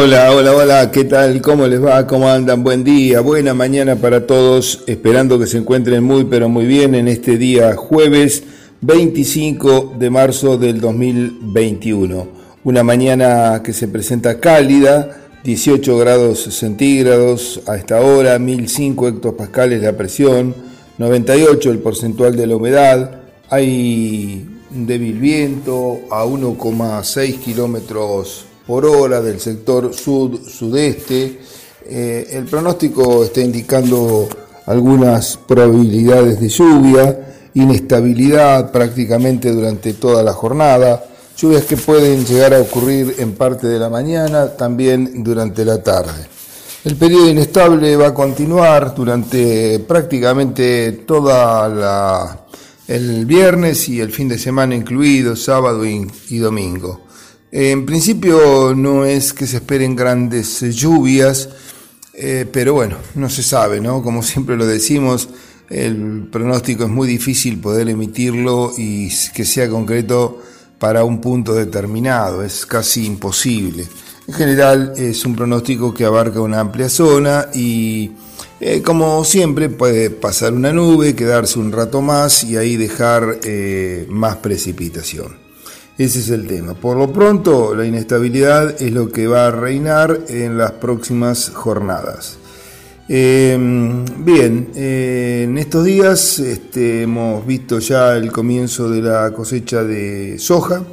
Hola, hola, hola, ¿qué tal? ¿Cómo les va? ¿Cómo andan? Buen día, buena mañana para todos, esperando que se encuentren muy, pero muy bien en este día jueves 25 de marzo del 2021. Una mañana que se presenta cálida, 18 grados centígrados a esta hora, 1005 hectopascales la presión, 98 el porcentual de la humedad, hay un débil viento a 1,6 kilómetros por hora del sector sud-sudeste. Eh, el pronóstico está indicando algunas probabilidades de lluvia, inestabilidad prácticamente durante toda la jornada, lluvias que pueden llegar a ocurrir en parte de la mañana, también durante la tarde. El periodo inestable va a continuar durante prácticamente toda el viernes y el fin de semana incluido, sábado y, domingo. En principio no es que se esperen grandes lluvias, eh, pero bueno, no se sabe, ¿no? Como siempre lo decimos, el pronóstico es muy difícil poder emitirlo y que sea concreto para un punto determinado, es casi imposible. En general es un pronóstico que abarca una amplia zona y eh, como siempre puede pasar una nube, quedarse un rato más y ahí dejar eh, más precipitación. Ese es el tema. Por lo pronto, la inestabilidad es lo que va a reinar en las próximas jornadas. Em, bien, eh, en estos días este, hemos visto ya el comienzo de la cosecha de soja.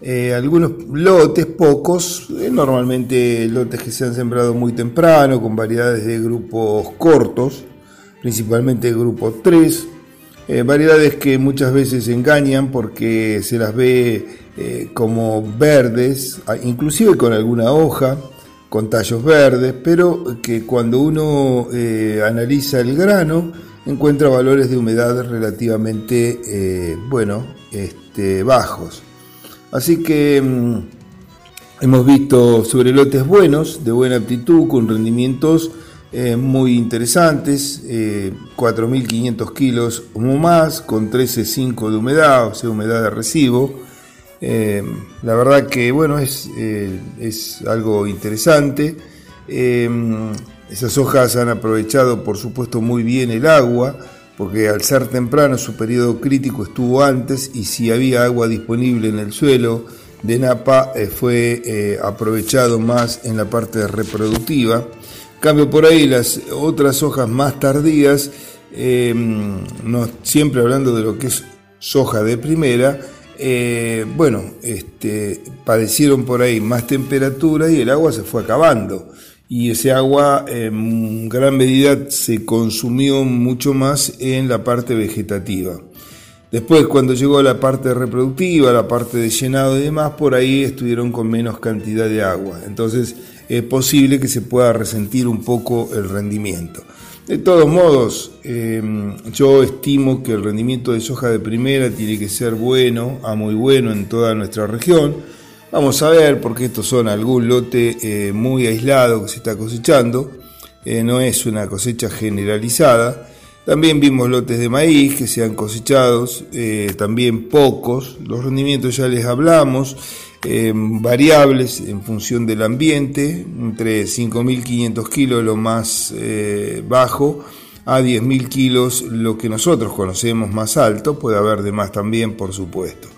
Eh, algunos lotes, pocos, eh, normalmente lotes que se han sembrado muy temprano, con variedades de grupos cortos, principalmente grupo 3, variedades que muchas veces engañan porque se las ve como verdes, inclusive con alguna hoja con tallos verdes, pero que cuando uno eh, analiza el grano encuentra valores de humedad relativamente eh, bueno, este, bajos. Así que mm, hemos visto sobre lotes buenos, de buena aptitud, con rendimientos eh, muy interesantes, 4.500 kilos o más, con 13,5 de humedad, o sea, humedad de recibo eh, la verdad que bueno, es, eh, es algo interesante. Eh, esas hojas han aprovechado por supuesto muy bien el agua, porque al ser temprano su periodo crítico estuvo antes y si había agua disponible en el suelo de Napa fue aprovechado más en la parte reproductiva. Cambio por ahí las otras hojas más tardías, no, siempre hablando de lo que es soja de primera, eh, bueno, este, padecieron por ahí más temperatura y el agua se fue acabando. Y ese agua en gran medida se consumió mucho más en la parte vegetativa. Después, cuando llegó la parte reproductiva, la parte de llenado y demás, por ahí estuvieron con menos cantidad de agua. Entonces, es posible que se pueda resentir un poco el rendimiento. De todos modos, em, yo estimo que el rendimiento de soja de primera tiene que ser bueno, a muy bueno en toda nuestra región. Vamos a ver, porque estos son algún lote eh, muy aislado que se está cosechando, eh, no es una cosecha generalizada. También vimos lotes de maíz que se han cosechado, eh, también pocos, los rendimientos ya les hablamos. Em, variables en función del ambiente, entre 5.500 kilos lo más eh, bajo a 10.000 kilos lo que nosotros conocemos más alto, puede haber de más también por supuesto.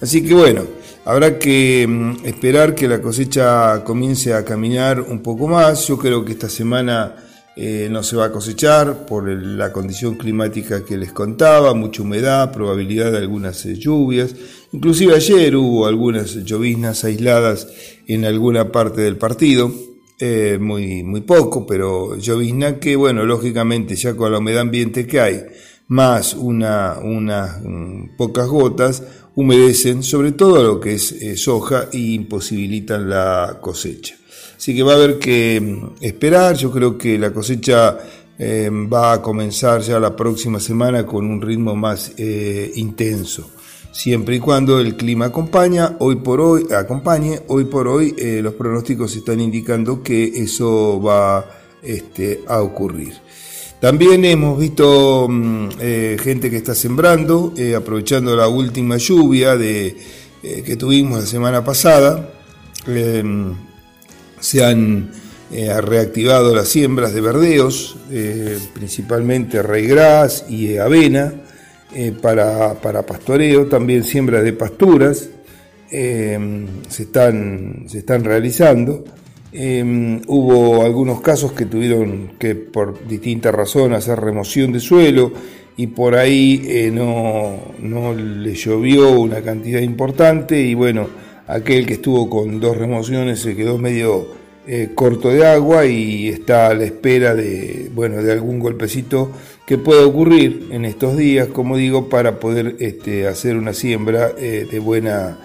Así que bueno, habrá que em, esperar que la cosecha comience a caminar un poco más, yo creo que esta semana eh, no se va a cosechar por la condición climática que les contaba, mucha humedad, probabilidad de algunas eh, lluvias. Inclusive ayer hubo algunas lloviznas aisladas en alguna parte del partido, eh, muy, muy poco, pero llovizna que, bueno, lógicamente ya con la humedad ambiente que hay, más una, unas mm, pocas gotas, humedecen sobre todo lo que es soja e imposibilitan la cosecha. Así que va a haber que mm, esperar, yo creo que la cosecha eh, va a comenzar ya la próxima semana con un ritmo más eh, intenso, siempre y cuando el clima acompaña, hoy por hoy, acompañe, hoy por hoy eh, los pronósticos están indicando que eso va este, a ocurrir. También hemos visto mm, gente que está sembrando, aprovechando la última lluvia de, que tuvimos la semana pasada Se han eh, reactivado las siembras de verdeos, eh, principalmente raigras y avena, para, para, pastoreo, también siembra de pasturas se, están, se están realizando. hubo algunos casos que tuvieron que por distintas razones hacer remoción de suelo y por ahí eh, no, no, le llovió una cantidad importante y bueno, aquel que estuvo con dos remociones se quedó medio eh, corto de agua y está a la espera de, bueno, de algún golpecito que pueda ocurrir en estos días, como digo, para poder este, hacer una siembra eh, de buena,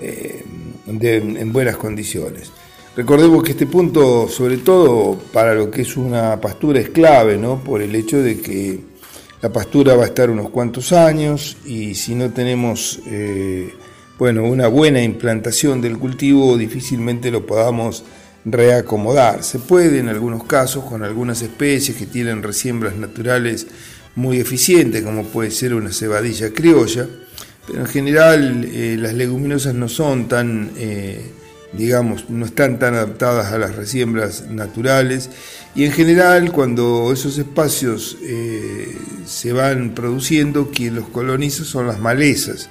en buenas condiciones. Recordemos que este punto, sobre todo para lo que es una pastura, es clave, ¿no? Por el hecho de que la pastura va a estar unos cuantos años y si no tenemos eh, bueno, una buena implantación del cultivo, difícilmente lo podamos reacomodar. Se puede en algunos casos con algunas especies que tienen resiembras naturales muy eficientes, como puede ser una cebadilla criolla, pero en general eh, las leguminosas no son tan, eh, digamos, no están tan adaptadas a las resiembras naturales y en general, cuando esos espacios eh, se van produciendo, quien los coloniza son las malezas.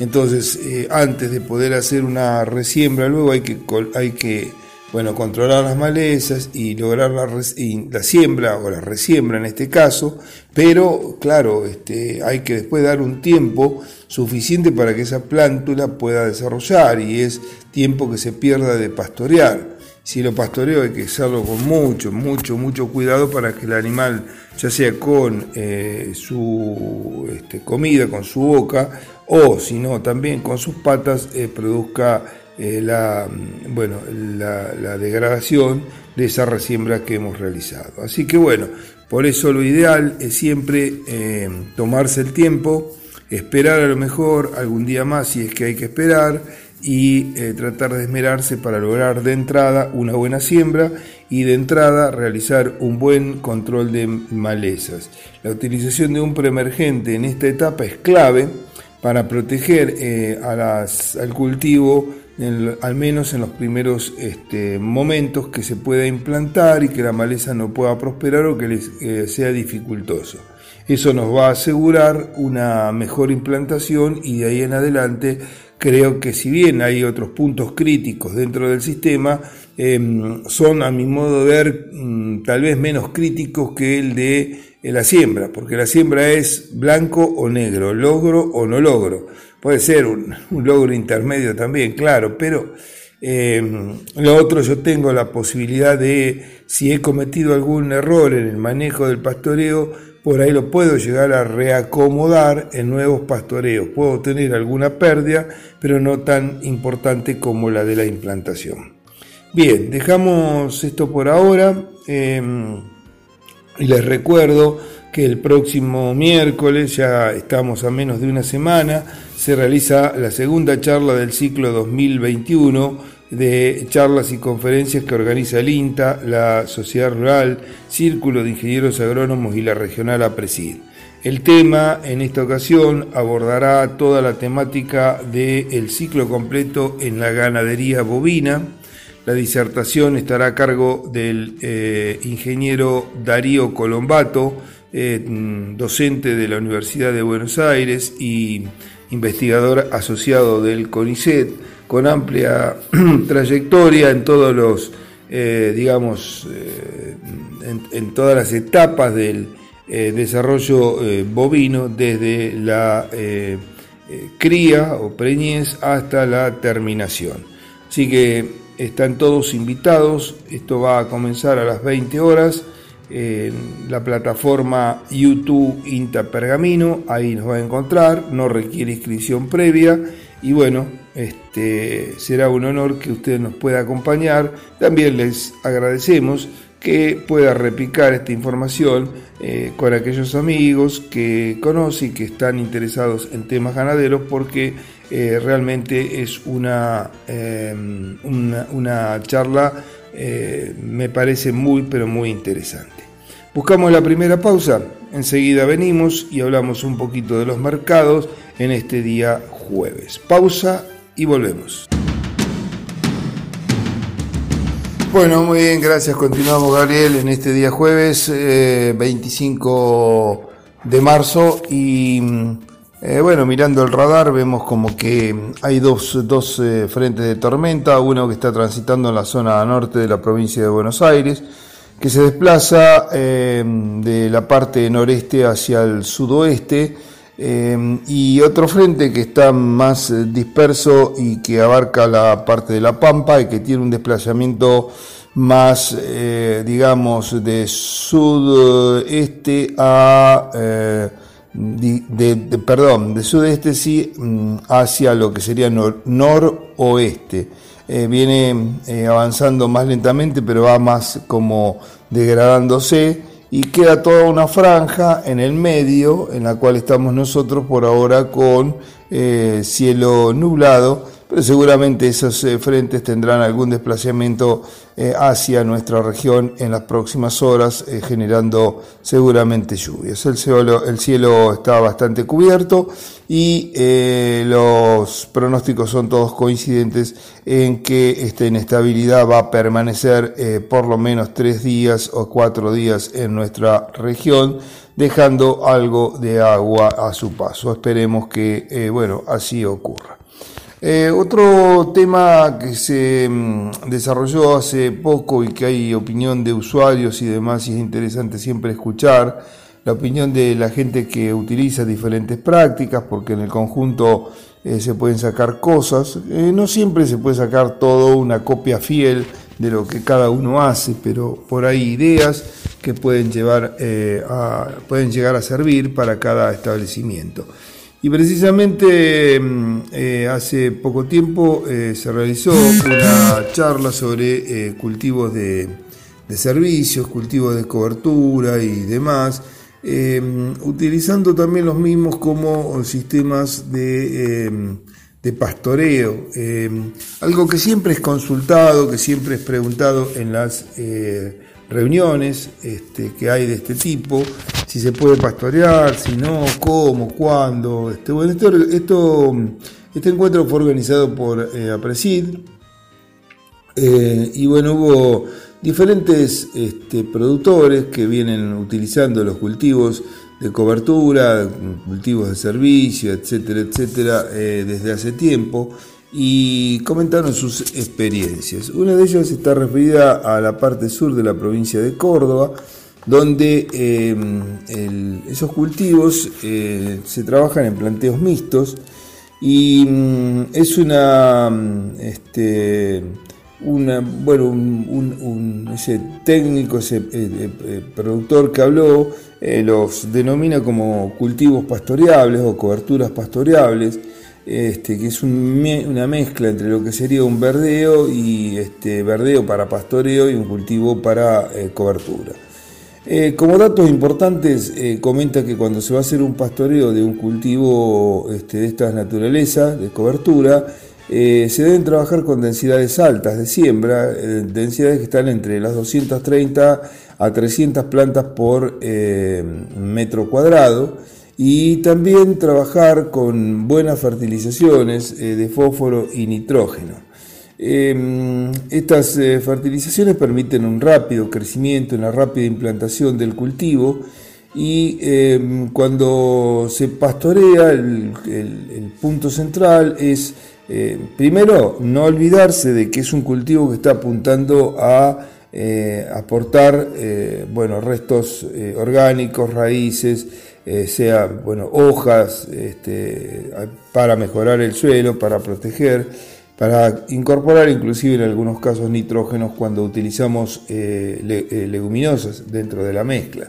Entonces, eh, antes de poder hacer una resiembra, luego hay que, hay que bueno, controlar las malezas y lograr la, la, siembra o la resiembra en este caso, pero claro, este, hay que después dar un tiempo suficiente para que esa plántula pueda desarrollar y es tiempo que se pierda de pastorear si lo pastoreo hay que hacerlo con mucho, mucho, mucho cuidado para que el animal, ya sea con eh, su este, comida, con su boca, o si no, también con sus patas, eh, produzca eh, la, bueno, la, degradación de esa resiembra que hemos realizado. Así que bueno, por eso lo ideal es siempre tomarse el tiempo, esperar a lo mejor algún día más si es que hay que esperar, y eh, tratar de esmerarse para lograr de entrada una buena siembra y de entrada realizar un buen control de malezas. La utilización de un preemergente en esta etapa es clave para proteger eh, al cultivo al menos en los primeros este, momentos que se pueda implantar y que la maleza no pueda prosperar o que les, eh, sea dificultoso. Eso nos va a asegurar una mejor implantación y de ahí en adelante creo que si bien hay otros puntos críticos dentro del sistema, em, son a mi modo de ver mm, tal vez menos críticos que el de eh, la siembra, porque la siembra es blanco o negro, logro o no logro. Puede ser un, logro intermedio también, claro, pero em, lo otro yo tengo la posibilidad de, si he cometido algún error en el manejo del pastoreo, por ahí lo puedo llegar a reacomodar en nuevos pastoreos. Puedo tener alguna pérdida, pero no tan importante como la de la implantación. Bien, dejamos esto por ahora em, y les recuerdo que el próximo miércoles, ya estamos a menos de una semana, se realiza la segunda charla del ciclo 2021 de charlas y conferencias que organiza el INTA, la Sociedad Rural, Círculo de Ingenieros Agrónomos y la Regional APRESID. El tema en esta ocasión abordará toda la temática del ciclo completo en la ganadería bovina. La disertación estará a cargo del eh, ingeniero Darío Colombato, eh, docente de la Universidad de Buenos Aires y investigador asociado del CONICET con amplia trayectoria en todos los, eh, digamos, eh, en, todas las etapas del eh, desarrollo bovino, desde la cría o preñez hasta la terminación. Así que están todos invitados, esto va a comenzar a las 20 horas en la plataforma YouTube Inta Pergamino, ahí nos va a encontrar, no requiere inscripción previa. Y bueno, este, será un honor que usted nos pueda acompañar. También les agradecemos que pueda repicar esta información eh, con aquellos amigos que conocen y que están interesados en temas ganaderos porque eh, realmente es una, em, una, charla, eh, me parece muy, pero muy interesante. Buscamos la primera pausa, enseguida venimos y hablamos un poquito de los mercados en este día jueves. Pausa y volvemos. Bueno, muy bien, gracias. Continuamos, Gabriel, en este día jueves 25 eh, de marzo y eh, bueno, mirando el radar vemos como que hay dos, dos eh, frentes de tormenta, uno que está transitando en la zona norte de la provincia de Buenos Aires, que se desplaza de la parte noreste hacia el sudoeste y otro frente que está más disperso y que abarca la parte de la Pampa y que tiene un desplazamiento más, eh, digamos, de sudeste a, eh, de, perdón, de sudeste sí, mm, hacia lo que sería noroeste. Eh, viene avanzando más lentamente, pero va más como degradándose y queda toda una franja en el medio en la cual estamos nosotros por ahora con cielo nublado pero seguramente esos eh, frentes tendrán algún desplazamiento eh, hacia nuestra región en las próximas horas, eh, generando seguramente lluvias. El cielo, el cielo está bastante cubierto y los pronósticos son todos coincidentes en que esta inestabilidad va a permanecer por lo menos tres días o cuatro días en nuestra región dejando algo de agua a su paso. Esperemos que, bueno, así ocurra. Eh, otro tema que se mm, desarrolló hace poco y que hay opinión de usuarios y demás, y es interesante siempre escuchar la opinión de la gente que utiliza diferentes prácticas, porque en el conjunto eh, se pueden sacar cosas. Eh, no siempre se puede sacar todo una copia fiel de lo que cada uno hace, pero por ahí ideas que pueden, llevar, a, pueden llegar a servir para cada establecimiento. Y precisamente mm, eh, hace poco tiempo eh, se realizó una charla sobre eh, cultivos de, servicios, cultivos de cobertura y demás, utilizando también los mismos como sistemas de, de pastoreo, algo que siempre es consultado, que siempre es preguntado en las reuniones este, que hay de este tipo, si se puede pastorear, si no, cómo, cuándo. Este, bueno, esto, este encuentro fue organizado por eh, APRESID eh, y bueno, hubo diferentes este, productores que vienen utilizando los cultivos de cobertura, cultivos de servicio, etcétera, etcétera, eh, desde hace tiempo y comentaron sus experiencias. Una de ellas está referida a la parte sur de la provincia de Córdoba, donde em, esos cultivos eh, se trabajan en planteos mixtos y mm, es una, mm, este, bueno, un, ese técnico, ese eh, eh, productor que habló, los denomina como cultivos pastoreables o coberturas pastoreables este, que es una mezcla entre lo que sería un verdeo y este, verdeo para pastoreo y un cultivo para cobertura. Eh, como datos importantes, eh, comenta que cuando se va a hacer un pastoreo de un cultivo este, de estas naturalezas, de cobertura, se deben trabajar con densidades altas de siembra, densidades que están entre las 230 a 300 plantas por metro cuadrado y también trabajar con buenas fertilizaciones eh, de fósforo y nitrógeno. Em, estas eh, fertilizaciones permiten un rápido crecimiento, una rápida implantación del cultivo y em, cuando se pastorea el, punto central es eh, primero no olvidarse de que es un cultivo que está apuntando a aportar bueno, restos orgánicos, raíces, eh, sea bueno, hojas este, para mejorar el suelo, para proteger, para incorporar inclusive en algunos casos nitrógenos cuando utilizamos eh, eh, leguminosas dentro de la mezcla.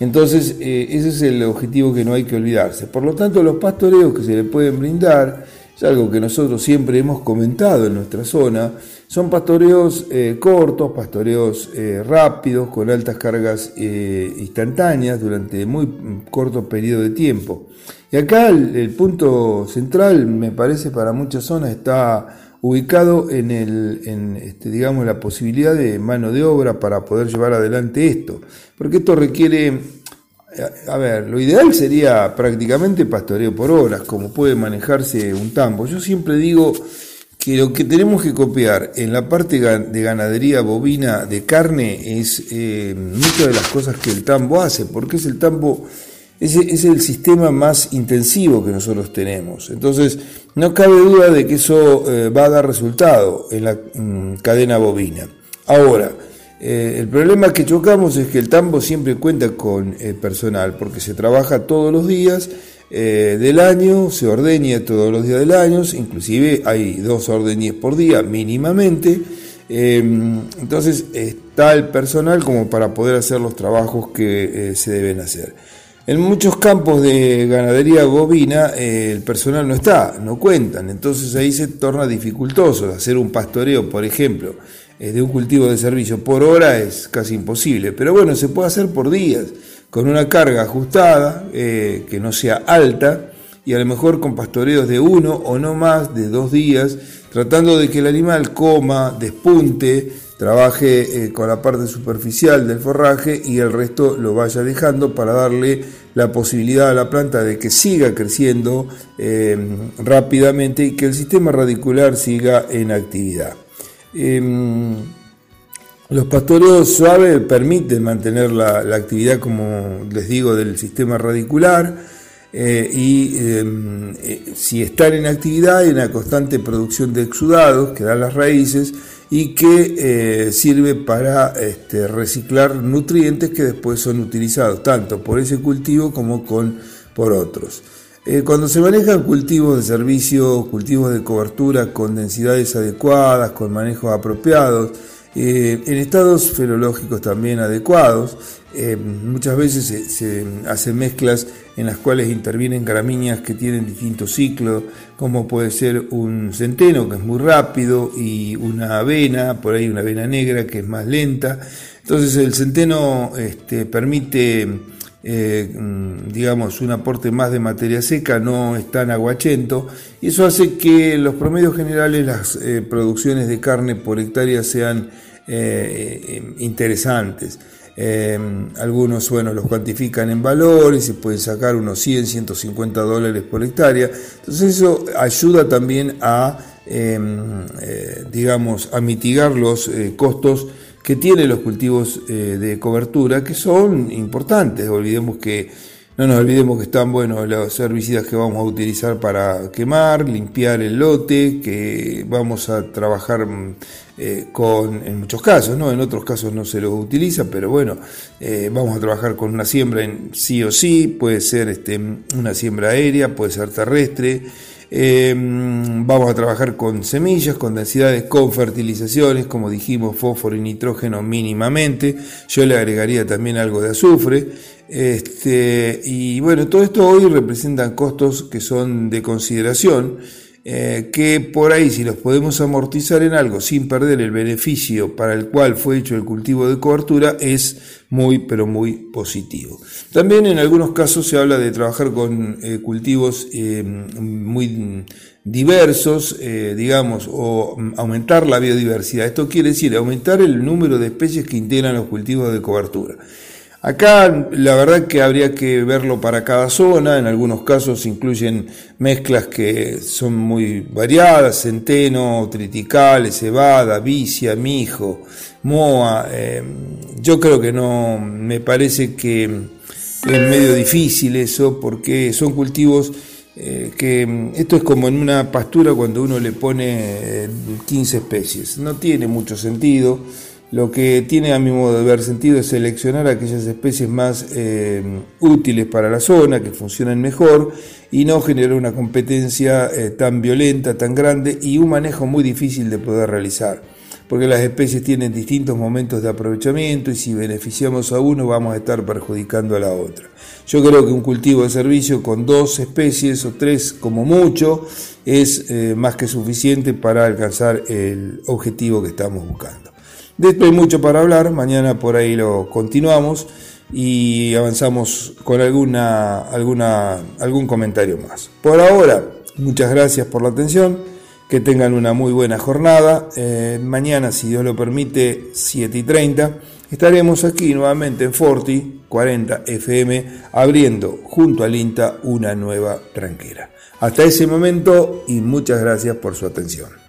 Entonces, ese es el objetivo que no hay que olvidarse. Por lo tanto, los pastoreos que se le pueden brindar es algo que nosotros siempre hemos comentado en nuestra zona, son pastoreos eh, cortos, pastoreos eh, rápidos, con altas cargas eh, instantáneas durante muy corto periodo de tiempo. Y acá el, punto central, me parece, para muchas zonas está ubicado en, el, en este, digamos, la posibilidad de mano de obra para poder llevar adelante esto. Porque esto requiere a ver, lo ideal sería prácticamente pastoreo por horas, como puede manejarse un tambo. Yo siempre digo que lo que tenemos que copiar en la parte de ganadería bovina de carne es eh, muchas de las cosas que el tambo hace, porque es el tambo, es, el sistema más intensivo que nosotros tenemos. Entonces, no cabe duda de que eso eh, va a dar resultado en la mm, cadena bovina. Ahora, eh, el problema que chocamos es que el tambo siempre cuenta con personal, porque se trabaja todos los días eh, del año, se ordeña todos los días del año, inclusive hay dos ordeñes por día mínimamente. Em, entonces está el personal como para poder hacer los trabajos que eh, se deben hacer. En muchos campos de ganadería bovina eh, el personal no está, no cuentan, entonces ahí se torna dificultoso. Hacer un pastoreo, por ejemplo, de un cultivo de servicio por hora es casi imposible, pero bueno, se puede hacer por días con una carga ajustada, eh, que no sea alta, y a lo mejor con pastoreos de uno o no más de dos días, tratando de que el animal coma, despunte, trabaje eh, con la parte superficial del forraje y el resto lo vaya dejando para darle la posibilidad a la planta de que siga creciendo eh, rápidamente y que el sistema radicular siga en actividad. Em, los pastoreos suaves permiten mantener la, actividad, como les digo, del sistema radicular eh, y em, si están en actividad hay una constante producción de exudados que dan las raíces y que eh, sirve para este, reciclar nutrientes que después son utilizados tanto por ese cultivo como con, por otros. Cuando se manejan cultivos de servicio, cultivos de cobertura con densidades adecuadas, con manejos apropiados, eh, en estados ferológicos también adecuados, eh, muchas veces se, hacen mezclas en las cuales intervienen gramíneas que tienen distintos ciclos, como puede ser un centeno que es muy rápido y una avena, por ahí una avena negra que es más lenta. Entonces el centeno este, permite eh, digamos, un aporte más de materia seca, no es tan aguachento, y eso hace que los promedios generales las producciones de carne por hectárea sean eh, eh, interesantes. Eh, algunos, bueno, los cuantifican en valores y pueden sacar unos 100, 150 dólares por hectárea. Entonces eso ayuda también a, em, digamos, a mitigar los costos que tienen los cultivos de cobertura, que son importantes. Olvidemos que no nos olvidemos que están buenos los herbicidas que vamos a utilizar para quemar, limpiar el lote, que vamos a trabajar eh, con, en muchos casos, ¿no? En otros casos no se los utiliza, pero bueno, eh, vamos a trabajar con una siembra en sí o sí, puede ser este, una siembra aérea, puede ser terrestre. Em, vamos a trabajar con semillas, con densidades, con fertilizaciones, como dijimos, fósforo y nitrógeno mínimamente. Yo le agregaría también algo de azufre. Este, y bueno, todo esto hoy representan costos que son de consideración, eh, que por ahí si los podemos amortizar en algo sin perder el beneficio para el cual fue hecho el cultivo de cobertura, es muy, pero muy positivo. También en algunos casos se habla de trabajar con eh, cultivos eh, muy diversos, digamos, o aumentar la biodiversidad. Esto quiere decir aumentar el número de especies que integran los cultivos de cobertura. Acá la verdad que habría que verlo para cada zona, en algunos casos incluyen mezclas que son muy variadas, centeno, triticales, cebada, vicia, mijo, moa. Eh, yo creo que no, me parece que es medio difícil eso porque son cultivos eh, que esto es como en una pastura cuando uno le pone 15 eh, especies, no tiene mucho sentido lo que tiene a mi modo de ver sentido es seleccionar aquellas especies más eh, útiles para la zona, que funcionen mejor y no generar una competencia eh, tan violenta, tan grande y un manejo muy difícil de poder realizar. Porque las especies tienen distintos momentos de aprovechamiento y si beneficiamos a uno vamos a estar perjudicando a la otra. Yo creo que un cultivo de servicio con dos especies o tres como mucho es eh, más que suficiente para alcanzar el objetivo que estamos buscando. De esto hay mucho para hablar, mañana por ahí lo continuamos y avanzamos con alguna, algún comentario más. Por ahora, muchas gracias por la atención, que tengan una muy buena jornada. Eh, mañana, si Dios lo permite, 7 y 30, estaremos aquí nuevamente en Forti 40 FM, abriendo junto al INTA una nueva tranquera. Hasta ese momento y muchas gracias por su atención.